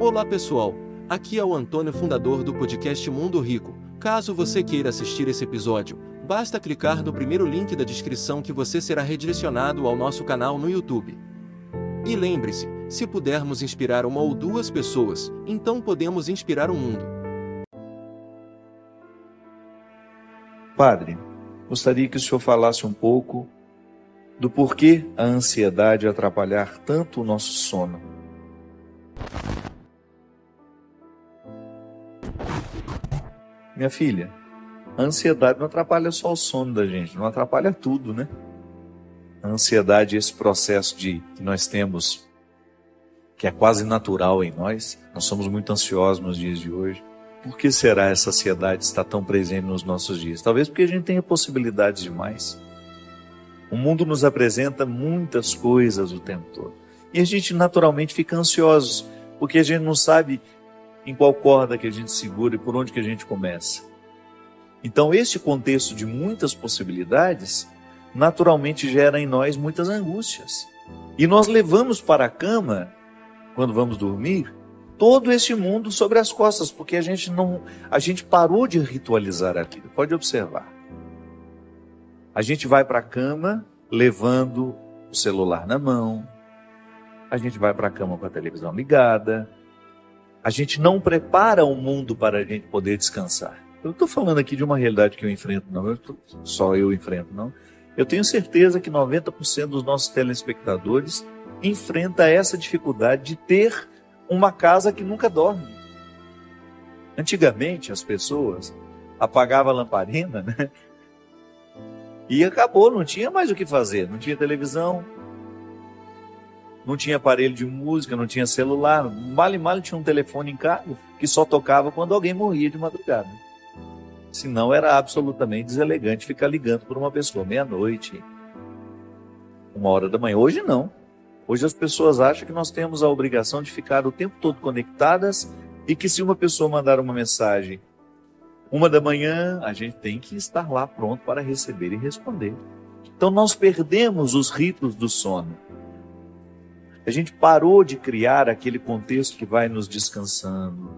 Olá pessoal, aqui é o Antônio, fundador do podcast Mundo Rico. Caso você queira assistir esse episódio, basta clicar no primeiro link da descrição que você será redirecionado ao nosso canal no YouTube. E lembre-se, se pudermos inspirar uma ou duas pessoas, então podemos inspirar o mundo. Padre, gostaria que o senhor falasse um pouco do porquê a ansiedade atrapalhar tanto o nosso sono. Minha filha, a ansiedade não atrapalha só o sono da gente, não atrapalha tudo, né? A ansiedade, esse processo de que nós temos, que é quase natural em nós, nós somos muito ansiosos nos dias de hoje. Por que será essa ansiedade estar tão presente nos nossos dias? Talvez porque a gente tenha possibilidades demais. O mundo nos apresenta muitas coisas o tempo todo. E a gente naturalmente fica ansioso, porque a gente não sabe em qual corda que a gente segura e por onde que a gente começa. Então, este contexto de muitas possibilidades naturalmente gera em nós muitas angústias. E nós levamos para a cama, quando vamos dormir, todo este mundo sobre as costas, porque a gente não, a gente parou de ritualizar a vida. Pode observar. A gente vai para a cama levando o celular na mão, a gente vai para a cama com a televisão ligada, a gente não prepara o mundo para a gente poder descansar. Eu estou falando aqui de uma realidade que eu enfrento, não, eu tô, só eu enfrento, não. Eu tenho certeza que 90% dos nossos telespectadores enfrenta essa dificuldade de ter uma casa que nunca dorme. Antigamente as pessoas apagavam a lamparina, né? E acabou, não tinha mais o que fazer. Não tinha televisão, não tinha aparelho de música, não tinha celular. Mal e mal tinha um telefone em casa que só tocava quando alguém morria de madrugada. Senão era absolutamente deselegante ficar ligando por uma pessoa meia-noite, uma hora da manhã. Hoje não. Hoje as pessoas acham que nós temos a obrigação de ficar o tempo todo conectadas e que se uma pessoa mandar uma mensagem uma da manhã, a gente tem que estar lá pronto para receber e responder. Então nós perdemos os ritos do sono. A gente parou de criar aquele contexto que vai nos descansando,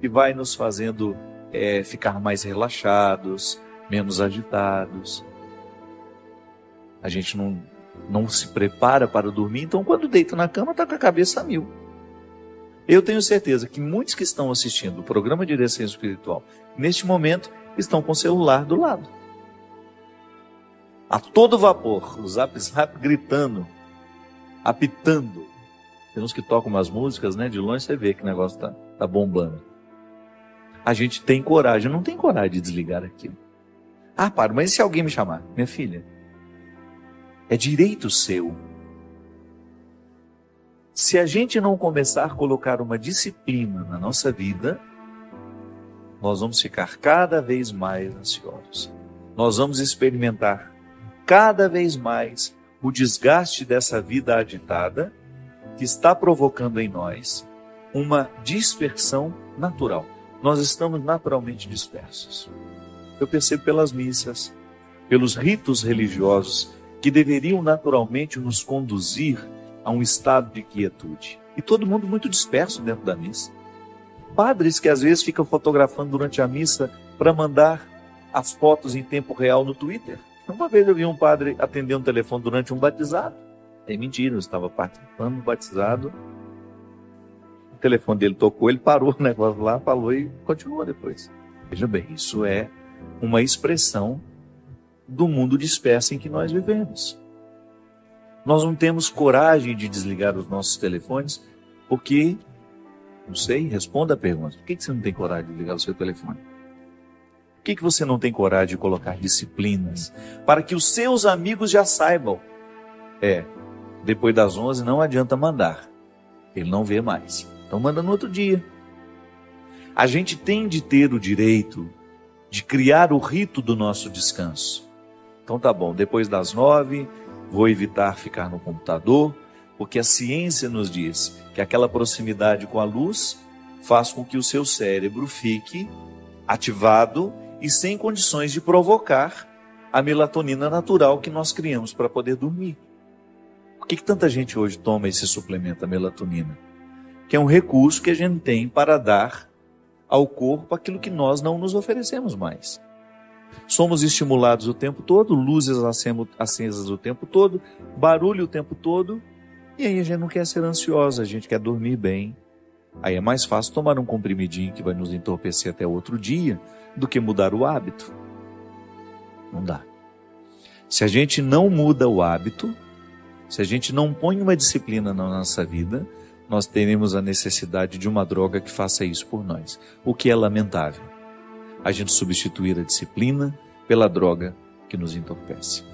que vai nos fazendo é, ficar mais relaxados, menos agitados. A gente não, não se prepara para dormir, então quando deita na cama está com a cabeça a mil. Eu tenho certeza que muitos que estão assistindo o programa de Direção Espiritual, neste momento, estão com o celular do lado. A todo vapor, o zap zap gritando, apitando. Tem uns que tocam umas músicas, né? De longe você vê que o negócio tá, tá bombando. A gente tem coragem, não tem coragem de desligar aquilo. Ah, para, mas e se alguém me chamar? Minha filha, é direito seu se a gente não começar a colocar uma disciplina na nossa vida, nós vamos ficar cada vez mais ansiosos. Nós vamos experimentar cada vez mais o desgaste dessa vida agitada que está provocando em nós uma dispersão natural. Nós estamos naturalmente dispersos. Eu percebo pelas missas, pelos ritos religiosos que deveriam naturalmente nos conduzir a um estado de quietude. E todo mundo muito disperso dentro da missa. Padres que às vezes ficam fotografando durante a missa para mandar as fotos em tempo real no Twitter. Uma vez eu vi um padre atender um telefone durante um batizado. É mentira, eu estava participando do batizado. O telefone dele tocou, ele parou o negócio lá, falou e continuou depois. Veja bem, isso é uma expressão do mundo disperso em que nós vivemos. Nós não temos coragem de desligar os nossos telefones porque, não sei, responda a pergunta. Por que você não tem coragem de desligar o seu telefone? Por que você não tem coragem de colocar disciplinas para que os seus amigos já saibam? É, depois das 11 não adianta mandar. Ele não vê mais. Então manda no outro dia. A gente tem de ter o direito de criar o rito do nosso descanso. Então tá bom, depois das nove, Vou evitar ficar no computador, porque a ciência nos diz que aquela proximidade com a luz faz com que o seu cérebro fique ativado e sem condições de provocar a melatonina natural que nós criamos para poder dormir. Por que, que tanta gente hoje toma esse suplemento, a melatonina? que é um recurso que a gente tem para dar ao corpo aquilo que nós não nos oferecemos mais. Somos estimulados o tempo todo, luzes acesas o tempo todo, barulho o tempo todo, e aí a gente não quer ser ansiosa, a gente quer dormir bem. Aí é mais fácil tomar um comprimidinho que vai nos entorpecer até outro dia do que mudar o hábito. Não dá. Se a gente não muda o hábito, se a gente não põe uma disciplina na nossa vida, nós teremos a necessidade de uma droga que faça isso por nós, o que é lamentável. A gente substituir a disciplina pela droga que nos entorpece.